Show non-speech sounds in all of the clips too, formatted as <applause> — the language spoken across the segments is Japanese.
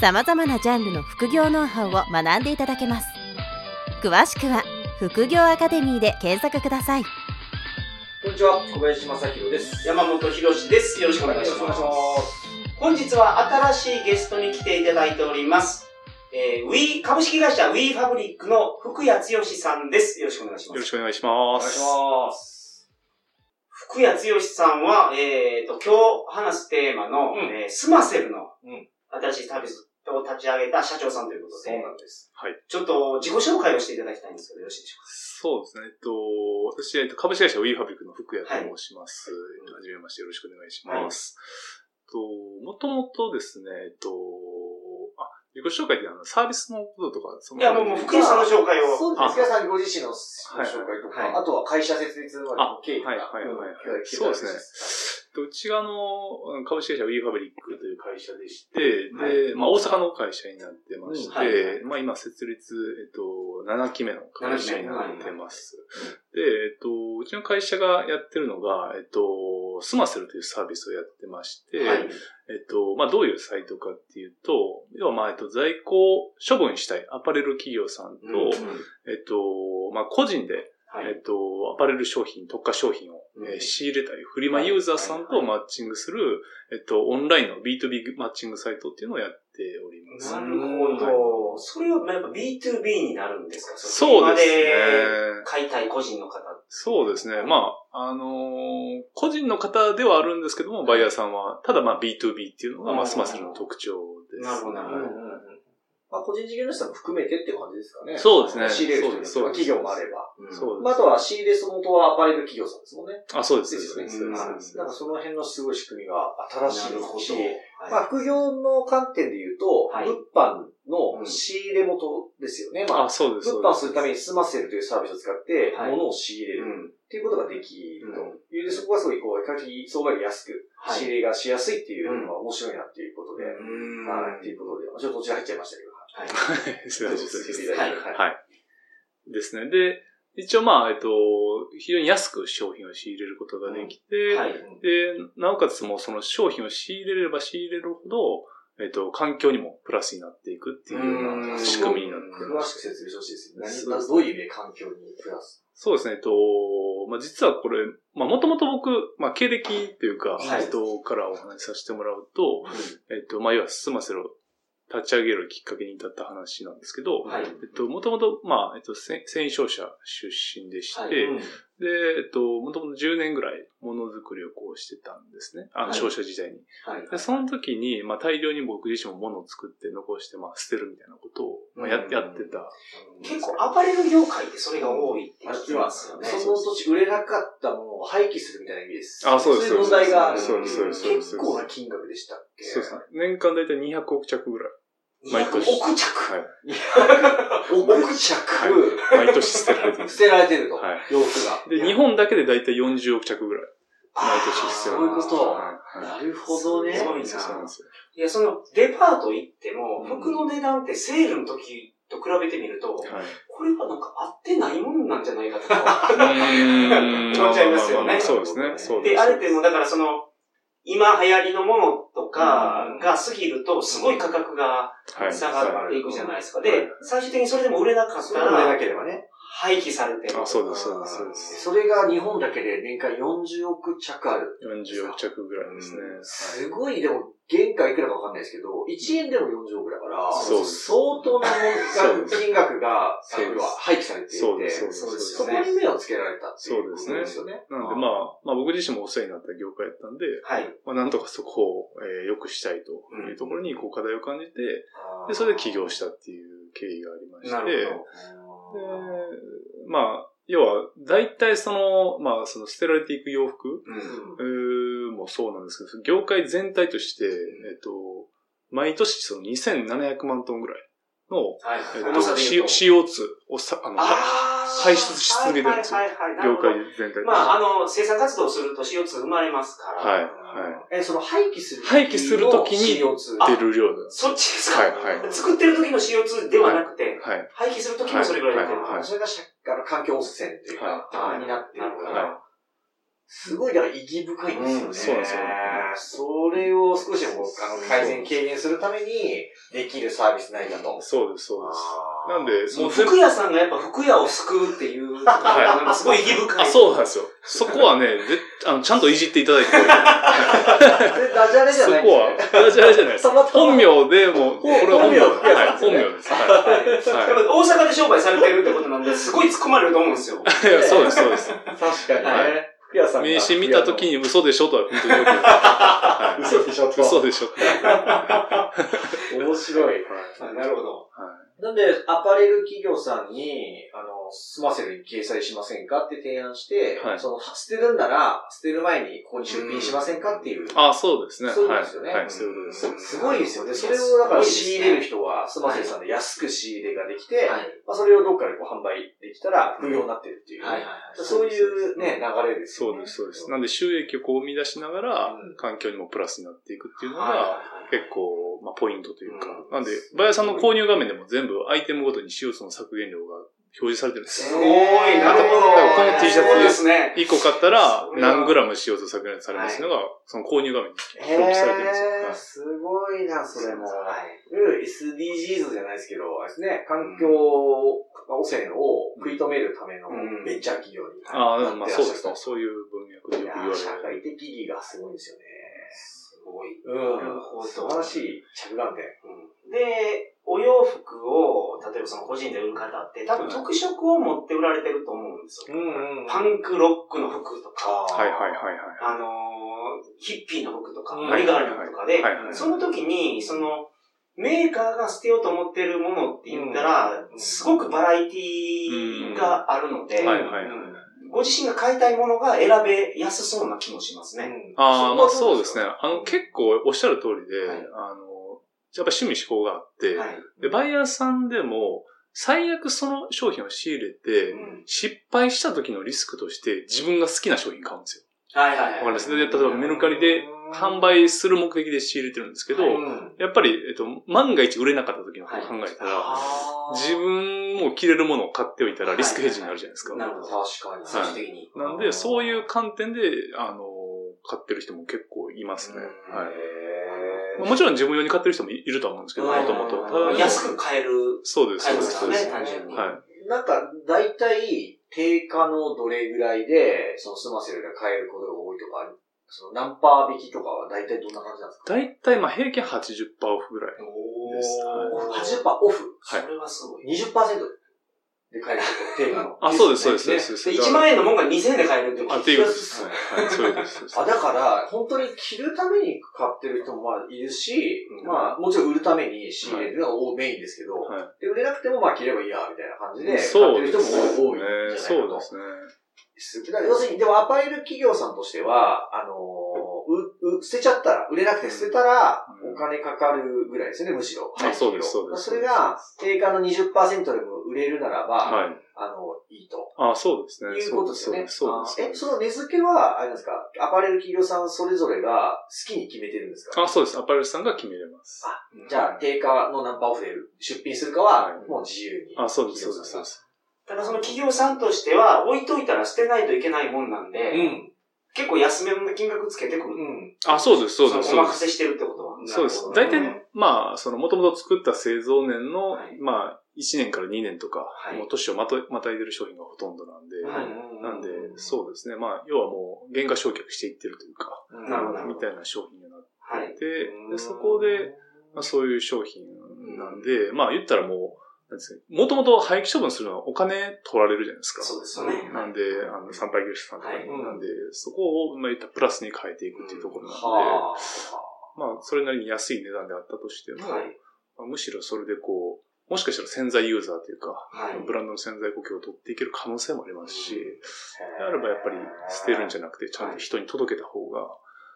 様々なジャンルの副業ノウハウを学んでいただけます詳しくは副業アカデミーで検索くださいこんにちは、小林正宏です。山本博史です。よろしくお願いします。よろしくお願いし本日は新しいゲストに来ていただいております。えー、Wii、株式会社 Wii ファブリックの福谷剛さんです。よろしくお願いします。よろしくお願いします。お願いします。福谷剛さんは、えーと、今日話すテーマの、うんえースマセルのうん新しいサービスを立ち上げた社長さんということで、なんです。ちょっと自己紹介をしていただきたいんですけど、よろしいでしょそうですね。えっと、私、えっと、株式会社 WeFabric の福谷と申します。はじめましてよろしくお願いします。と、もともとですね、えっと、あ、自己紹介ってあの、サービスのこととか、そうか。いや、もう、福谷さんの紹介を。そうですね。福谷さんご自身の紹介とはいか、あとは会社設立までの経緯とか。はいはいはいそうですねとうちがあの、株式会社 WeFabric という会社でして、で、まあ大阪の会社になってまして、うん。はいまあ今設立、えっと、7期目の会社になってます。で、えっと、うちの会社がやってるのが、えっと、スマセルというサービスをやってまして、はい。えっと、まあどういうサイトかっていうと、要はまあ、えっと、在庫を処分したいアパレル企業さんと、うん。えっと、まあ個人ではい。えっと、アパレル商品、特化商品を、うんえー仕入れたいフリマユーザーさんとマッチングする、えっと、オンラインの B2B マッチングサイトっていうのをやっております。なるほど。それはやっぱ B2B になるんですか？そうですね。ね。買いたい個人の方。そうですね。まあ、あのー個人の方ではあるんですけども、バイヤーさんは、ただまあ B2B っていうのが、まあ、スマスルの特徴です。なるほどなるほどはいまあ、個人事業主さんも含めてっていう感じですかね。そうですね。仕入れる人によってそうです。は企業もあれば。そうまあ、あとは仕入れその元はアパレル企業さんですもんね。あ、そうです。ですよね。なんかその辺のすごい仕組みが新しいなるほど。し、まあ、副業の観点で言うと、はい。物販の仕入れ元ですよね。まあ、あ、そうです。物販するためにスマセルというサービスを使って、はい。物を仕入れるうん。っていうことができると。いう。で、そこがすごい、こう、比較的相場より安く、はい。仕入れがしやすいっていうのが面白いなっていうことで、うん。はい、っていうことで、ちょっと途中入っちゃいましたけど、はい。そうですそうですはいはい。ですね。で、一応まあ、えっと、非常に安く商品を仕入れることができて、はい。で、なおかつもうその商品を仕入れれば仕入れるほど、えっと、環境にもプラスになっていくっていうよううなん仕組みになって詳ます。しく説明してほしいですよね。どういう意味で環境にプラス？そうですね、えっと、まあ、実はこれ、まあ、もともと僕、まあ、経歴っていうか、はいえっと、からお話しさせてもらうと、えっと、まあ、要はスマセルを立ち上げるきっかけに至った話なんですけど、はい。えっと、もともと、まあ、えっと、せ繊維商社出身でして、はいで、えっと、もともと10年ぐらいものづくりをこうしてたんですね。あの、はい商社時代に。はい。で、その時に、まあ、大量に僕自身も物を作って残して、まあ、捨てるみたいなことを、まあ、やうんやってた。結構アパレル業界ってそれが多いって聞きますよね。その土地売れなかったものを廃棄するみたいな意味です。あそうですそういう問題がある。そうですそうです結構な金額でしたっけ？そうですね。年間だいたい200億着ぐらい。毎年億着。はい。億着、毎年捨てられてる。<laughs> 捨てられてると。はい洋服が。で、日本だけでだいたい40億着ぐらい。毎年あー必要そういうこと。はいはいなるほどね。すごいなそうなんですよ。いや、その、デパート行っても、うん服の値段ってセールの時と比べてみると、はい。これはなんか合ってないもんなんじゃないかとか。<laughs> 思っちゃいますよねそうですね。そうです。で、あれってもうだからその、今流行りのものとかが過ぎると、すごい価格がはい下がっていくじゃないですか。はいで、最終的にそれでも売れなかったそれが売れなら、ければね。廃棄されてる。あ、そうです、そうです、そうです。それが日本だけで年間40億着ある。40億着ぐらいですね。すごい、でも、原価いくらかわかんないですけど、1円でも40億だから、相当な金額が、そ廃棄されていて、そうです、そうです。そこに目をつけられたっていうことそうですよね。なんでまあ、まあ僕自身もお世話になった業界やったんで、はい。まあなんとかそこを、えー良くしたいというところにこう課題を感じて、で、それで起業したっていう経緯がありまして、なるほで、まあ、要は、大体その、まあ、その捨てられていく洋服、ど。うん。もそうなんですけど、業界全体として、えっと、毎年その2700万トンぐらいの、はいえっと重さで言うと CO2 をさ、あの、排出し続けてるんですよはいはいはい業界全体で。まあ、あの、生産活動をすると CO2 生まれますから。はい、はい。え、その廃棄する廃棄する時に CO2。出る量なんです。そっちですか、はいはい作ってる時の CO2 ではなくて、はい。廃棄する時もそれぐらい出てる。はいはいそれがしあの環境汚染っていうか、はいになってるかはいら、すごい、だから意義深いんですよね。うんそうなんですよそれを少しでもあの改善、軽減するためにできるサービスないかと。そうです、そうです。なんで、そのもう服屋さんがやっぱ服屋を救うっていう、なんかすごい意義深い。あ、そうなんですよ。そこはね、で <laughs> あのちゃんといじっていただいてダジャレじゃそないんこは、ダジャレじゃないです。本名でもう、これは本名本名はい、本名です。大阪で商売されてるってことなんで、すごい突っ込まれると思うんですよ。<laughs> そうです、そうです。確かにはね。服屋さんが名刺見たときに嘘でしょとは本当によく言う。<laughs> はい嘘でしょと。嘘でしょって。面白い。なるほど。なんで、アパレル企業さんに、あの、スマセルに掲載しませんかって提案して、はいその、捨てるんなら、捨てる前にここに出品しませんかっていう。あ、そうですね。そういうこはい。とですよねはい、そういうことです。すごいですよね。それをだから仕入れる人は、スマセルさんで安く仕入れができて、はい。まあ、それをどっかでこう販売できたら、副業になってるっていう、はいはいはい。そういうね、流れですよね。そうです、そうです。なんで収益をこう生み出しながらうん、環境にもプラスになっていくっていうのはいはいが、はい結構、まあ、ポイントというかう。んなんで、バヤさんの購入画面でも全部アイテムごとに CO2 の削減量が表示されてるんですよ。すごい、なるほど。この T シャツそうですね。1個買ったら何グラム CO2 削減されますのが、その購入画面に表記されてるんですよ。へー、はいすごいな、それも。SDGs じゃないですけど、あれですね、環境汚染を食い止めるためのうんベンチャー企業にああ、なまあそうですね。そういう文脈でよく言われる。社会的意義がすごいんですよね。すごい。うん。なるほど素晴らしい着眼点。で、お洋服を、例えばその個人で売る方って、多分特色を持って売られてると思うんですよ。んパンクロックの服とか、はいはいはいはい。あのーヒッピーの服とか、うんマリガールの服とかで、その時に、その、メーカーが捨てようと思ってるものって言ったら、うんすごくバラエティがあるので。ご自身が買いたいものが選べやすそうな気もしますね。ああ、まあそうですね。ね。あの、結構おっしゃる通りで、はいあの、やっぱ趣味思考があって、はい。で、バイヤーさんでも、最悪その商品を仕入れて、うん失敗した時のリスクとして自分が好きな商品買うんですよ。はいはいはい。わかります？で例えばメルカリで販売する目的で仕入れてるんですけど、はいやっぱり、えっと、万が一売れなかった時のことを考えたら、あー自分も着れるものを買っておいたらリスクヘッジになるじゃないですか。なるほど。確かに。最終的に。なんで、そういう観点で、あの、買ってる人も結構いますね。うんはい。もちろん自分用に買ってる人もいるとは思うんですけど、もはいともと。安く買えるそうです、そうです、ね。単純に。はい。なんか、大体、定価のどれぐらいで、そのスマセルが買えることが多いとか、その何パー引きとかは大体どんな感じなんですか？だいたい、まあ、平均80%オフぐらい。おですーはい80%オフ？はいそれはすごい。20%で買えること、定価の。あ、そうです、そうです、そうねです。そうでです1万円のもんが2000円で買えるってあ、っていうことです。はい、そういうことです。あ、だから、本当に着るために買ってる人もまあいるし、うんまあもちろん売るために仕入れるのがメインですけど、はで売れなくてもまあ着ればいいや、みたいな感じで買そうってる。人も多いんじゃないかと。そうですね。要するに、でもアパレル企業さんとしては、あの捨てちゃったら、売れなくて捨てたら、うんお金かかるぐらいですよね、むしろ。あそうですそうですそれが、定価の20%でも売れるならば、はい。あの、いいと。あ、そうですね。いうことですよね。そうです。そうあえ。その値付けは、あれなんですか？アパレル企業さんそれぞれが好きに決めてるんですか？あ、そうです。アパレルさんが決めれます。じゃあ、定価のナンパオフで出品するかはは、いもう自由に。あ、そうです、そうです、そうです。ただその企業さんとしては、置いといたら捨てないといけないもんなんで、うん。結構安めの金額つけてくる。うん。あ、そうです、そうです、おそうです。任せしてるってことは？そうです大体、まあ、その、もともと作った製造年の、はいまあ、1年から2年とか、はいもう年をまとまたいでる商品がほとんどなんで、はいなんで、そうですね。まあ、要はもう、原価償却していってるというか、うん。なるほどみたいな商品になっはい。て、で、そこで、まあ、そういう商品なんで、まあ、言ったらもう、もともと廃棄処分するのはお金取られるじゃないですか。そうですよね。なんで、あの、参拝業者さんとかに、はいなんで、そこを、まあ、言ったらプラスに変えていくっていうところなんで、はまあ、それなりに安い値段であったとしても、はい。まあむしろそれでこう、もしかしたら潜在ユーザーというか、はい。ブランドの潜在顧客を取っていける可能性もありますし、うんであればやっぱり捨てるんじゃなくて、ちゃんと人に届けた方が、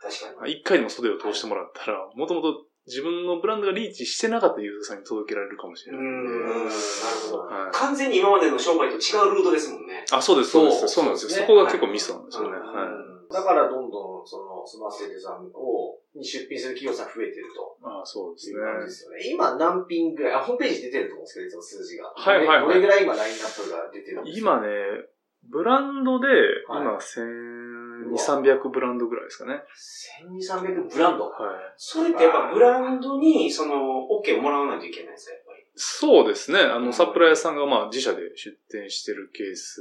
確かに。まあ一回でも袖を通してもらったら、もともと自分のブランドがリーチしてなかったユーザーさんに届けられるかもしれないなるほど。はい完全に今までの商売と違うルートですもんね。あ、そうです、そうです。そそううなんですよ。そこが結構ミスなんですよね。うんはい。だからどんどん、その、スマセルさんを、に出品する企業さん増えてると。あそうですねすよね。今何品ぐらい、あ、ホームページ出てると思うんですけど、いつも数字が。はいはいはいどれぐらい今ラインナップが出てるんですか？今ね、ブランドで、はい今、1200、300ブランドぐらいですかね。1200ブランド？はい。それってやっぱブランドに、その、OK をもらわないといけないんですか、やっぱり？そうですね。あの、うんサプライヤーさんがまあ自社で出店してるケース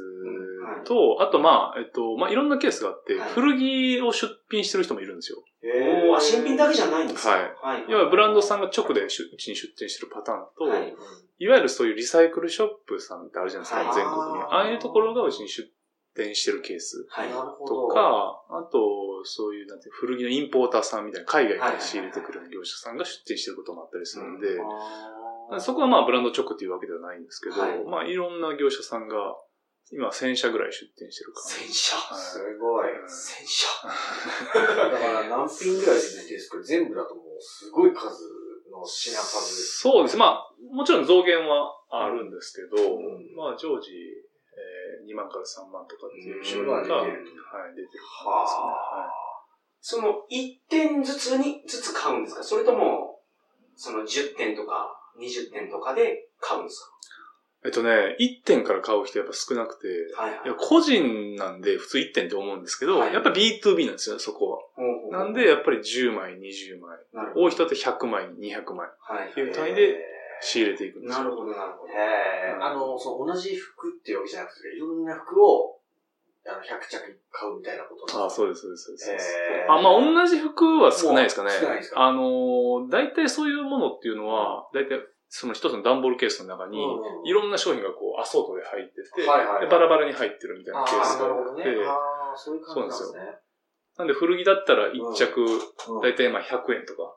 と、あとまあ、えっと、まあいろんなケースがあって、はい古着を出品してる人もいるんですよ。おーあ、新品だけじゃないんですか？はいはい。要はブランドさんが直で出うちに出店してるパターンと、はいいわゆるそういうリサイクルショップさんってあるじゃないですか、はい全国に。ああいうところがうちに出店してるケース。とか、あと、そういう、なんて古着のインポーターさんみたいな海外から仕入れてくる業者さんが出店してることもあったりするんで、あそこはまあブランド直っていうわけではないんですけど、はいまあいろんな業者さんが今1000社ぐらい出店してるか戦車。ーすごい。戦車。<laughs> だから何品ぐらい出てるんですか全部だともうすごい数の品数です。そうです。まあ、もちろん増減はあるんですけど、んまあ常時、えー2万から3万とかっていう種うん類が、はい、出てる出てるはあ。その、1点ずつに、ずつ買うんですか？それとも、その10点とか20点とかで買うんですえっとね、1点から買う人やっぱ少なくて、かはいはい。や個人なんで普通1点って思うんですけど、はいやっぱ B2B なんですよ、そこは。なんで、やっぱり10枚、20枚。多い人って100枚、200枚。はい。っていう単位で仕入れていくんですよ。なるほど、なるほど。へーあの、その同じ服っていうわけじゃなくて、いろんな服を、あの、100着買うみたいなことああ、そううです、そうです、そうです。あ、まあ、同じ服は少ないですかね。少ないですか？あのー、大体そういうものっていうのは、大体その一つの段ボールケースの中に、うんいろんな商品がこう、アソートで入ってて、はいはいはいでバラバラに入ってるみたいあなケースあ、なるほどねがあって、。そういう感じなんですね。なんで古着だったら一着、うん大体まあ100円とか。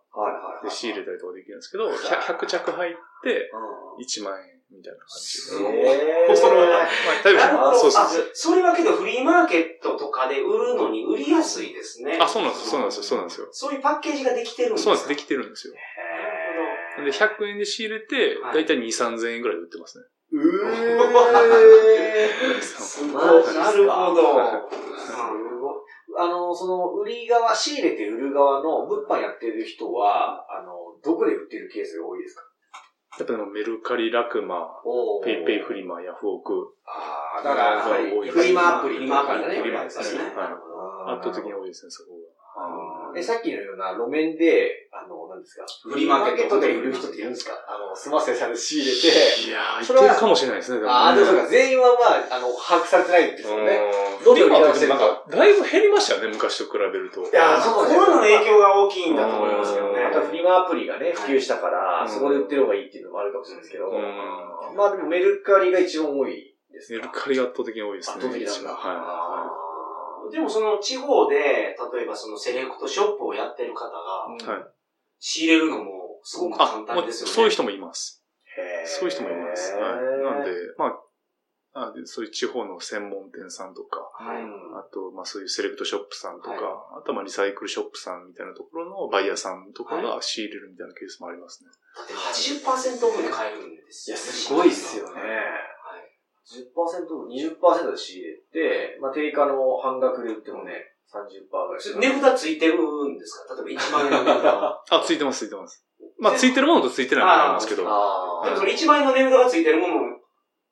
で仕入れたりとかできるんですけど、100, 100着入ってうん1万円みたいな感じすで。ごいへーで、それを、まあ、例えそうそうあそう。それはけどフリーマーケットとかで売るのに売りやすいですね。あ、そうなんですよ、そうなんですよ、そうなんですよ。そういうパッケージができてるんですか？そうなんです、できてるんですよ。へで、100円で仕入れて、はいだいたい2、3000円ぐらいで売ってますね。ーうー <laughs> なるほど。すごいあの、その、売り側、仕入れて売る側の物販やってる人は、あの、どこで売ってるケースが多いですか？やっぱメルカリ、ラクマ、おペイペイフリマ、ヤフオク、ああ、だから、フリマアプリフリマアプリとかね。フリマですね。はい。圧倒的に多いですね、そこあーえ、さっきのような路面で、あの、何ですか？フリーマーケットで売る人っているんですか？あの、すませさんで仕入れて。いやー、それは言ってるかもしれないですね、ああ、でもそうか、全員はまあ、あの、把握されてないんですよね。うんどんどんフリマ売り出せるってなんか、だいぶ減りましたよね、昔と比べると。いやーそうコロナの影響が大きいんだと思いますけどね。あとフリマアプリがね、普及したから、うんそこで売ってる方がいいっていうのもあるかもしれないですけど、うんまあでもメルカリが一番多いですかメルカリが圧倒的に多いですね。圧倒的なんだ。はでもその地方で、例えばそのセレクトショップをやってる方が、い。はい。仕入れるのもすごくあ、簡単ですよね。そういう人もいます。そういう人もいます。はい。なんで、まあ、あでそういう地方の専門店さんとか、はい。あと、まあそういうセレクトショップさんとか、はいあとはまあリサイクルショップさんみたいなところのバイヤーさんとかが仕入れるみたいなケースもありますね。だって80%オフで買えるんですよ。いや、すごいっすよね。はい。10%、20%で仕入れて、まあ定価の半額で売ってもね、30%ぐらい。値札ついてるんですか？例えば1万円の値札。<laughs> あ、ついてます、ついてます。まあ、ついてるものとついてないものありますけど。あでもそれ1万円の値札がついてるものを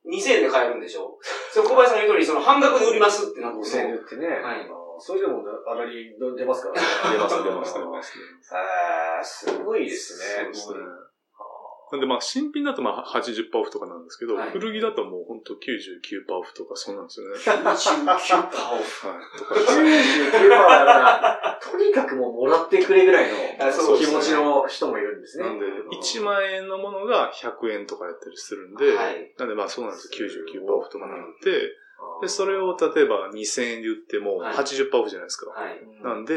2000円で買えるんでしょ？それ小林さんの言う通り、その半額で売りますってなっても5000円で売ってね。はいそれでも上がり出ますからね。<laughs> 出ます、出ます、出ます。<laughs> へーすごいですね。そうですね。なんでまあ、新品だとまあ80%オフとかなんですけど、はい古着だともうほんと99%オフとかそうなんですよね。99%オフ。はい。とか99%だから、とにかくもうもらってくれぐらいの気持ちの人もいるんですね。なんで、1万円のものが100円とかやったりするんで、はいなんでまあそうなんですよ。99%オフとかなって、で、それを例えば2000円で売ってもはい80%オフじゃないですか。はい。なんで、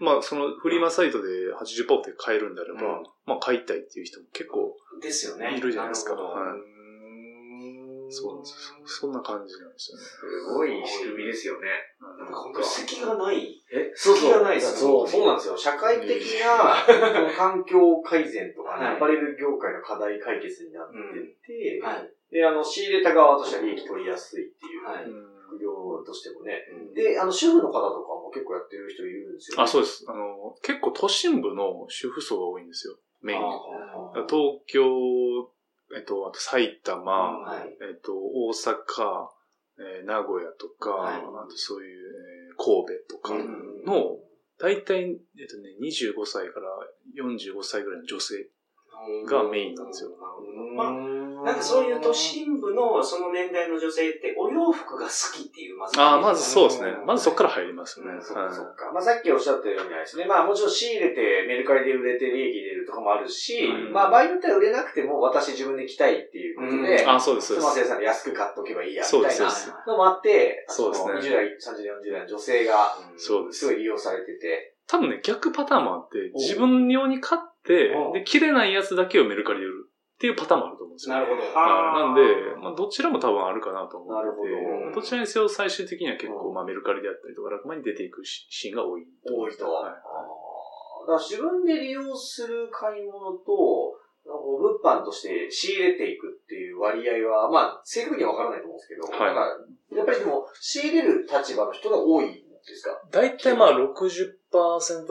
まあそのフリマサイトで80%オフで買えるんであれば、うんまあ買いたいっていう人も結構ですよね。いるじゃないですか。はい。そうなんですよ。そんな感じなんですよね。すごい仕組みですよね。なんか本当隙がない。え、そうそう。ないですそう、そうなんですよ。社会的な、環境改善とかね、はいアパレル業界の課題解決になってって、はい。で、あの、仕入れた側としては利益取りやすいっていう、副業としてもね。うんで、あの、主婦の方とかも結構やってる人いるんですよ、あ、そうです。あの、結構都心部の主婦層が多いんですよ。メイン。東京、えっと、あと埼玉、はい。えっと、大阪、えー名古屋とか、はい。あとそういう、えー神戸とかうん。の、大体、えっとね、25歳から45歳ぐらいの女性。がメインなんですよ。まあ、なんかそういう都心部のその年代の女性ってお洋服が好きっていう、まず。ああ、まずそうですねう。んまずそこから入りますよね。うんそっかはいそっか。まあさっきおっしゃったようにあれですね。まあもちろん仕入れてメルカリで売れて利益出るとかもあるし、うんまあ場合によっては売れなくても私自分で着たいっていうことで、うんあ、そうです、そうです。スマセさんで安く買っとけばいいや、みそうです、たいなそうです。のもあって、そうですねあの20代、30代、40代の女性がそうですすごい利用されてて、多分ね、逆パターンもあって、お自分用に買ってお、で、切れないやつだけをメルカリで売るっていうパターンもあると思うんですよ。なるほど。はい。なんで、まあ、どちらも多分あるかなと思って。て、なるほど。どちらにせよ最終的には結構、うん。まあ、メルカリであったりとか、楽間に出ていくシシーンが多い。多いと。は。い。だから自分で利用する買い物と、物販として仕入れていくっていう割合は、まあ、正確には分からないと思うんですけど、はい。やっぱりでも、仕入れる立場の人が多いんですか？大体まあ60%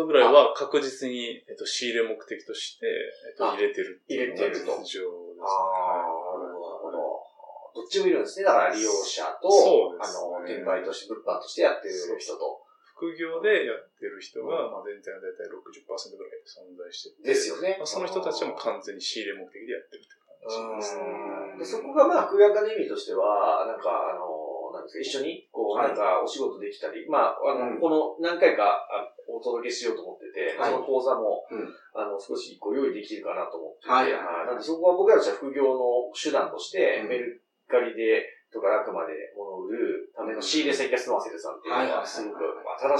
ぐらいは確実に、えっと、仕入れ目的として、えっと、あ入れてるっていうのが入れてると実情ですね。ああ、なるほど。どっちもいるんですね。だから利用者と、そうですあの、ね転売として、物販としてやってる人と。副業でやってる人が、まあ、全体の大体60%ぐらい存在してて、ですよねまあ、その人たちはもう完全に仕入れ目的でやってるって感じですね。でそこがまあ、福井アカデミーとしては、なんか、あの、なんですか、一緒に、こう、はい。なんか、お仕事できたり、まあ、あの、うん。この何回かあお届けしようと思ってて、はい。その講座も、うん。あの、少しご用意できるかなと思ってて、はいなんでそこは僕らとしては副業の手段として、うん。メルカリで、とか楽まで物を売るための仕入れ先がスノワセルさんっていうのはすごく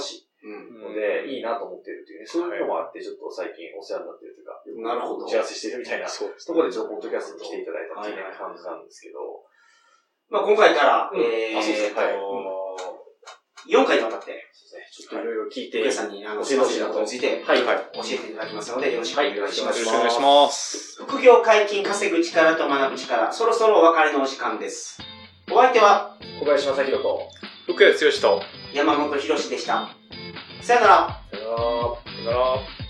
新しいうん。ので、いいなと思ってるっていうね、そういうのもあって、ちょっと最近お世話になってるというか、なるほど。打ち合わせしてるみたいなそこでちょっとポッドキャストに来ていただいたっていう感じなんですけど。まあ今回から、うんえーあそうですねはい4回にわたって、そうですね。ちょっといろいろ聞いて。福井さんに、あの、教えてほしいなとについて、はいはい、教えていただきますので、よろしくお願いします。よろしくお願いします。副業解禁、稼ぐ力と学ぶ力、そろそろお別れのお時間です。お相手は、小林正宏と。福谷剛と、山本博史でした。さよなら。さよなら。さよなら。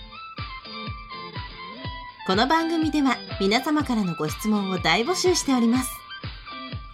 この番組では皆様からのご質問を大募集しております。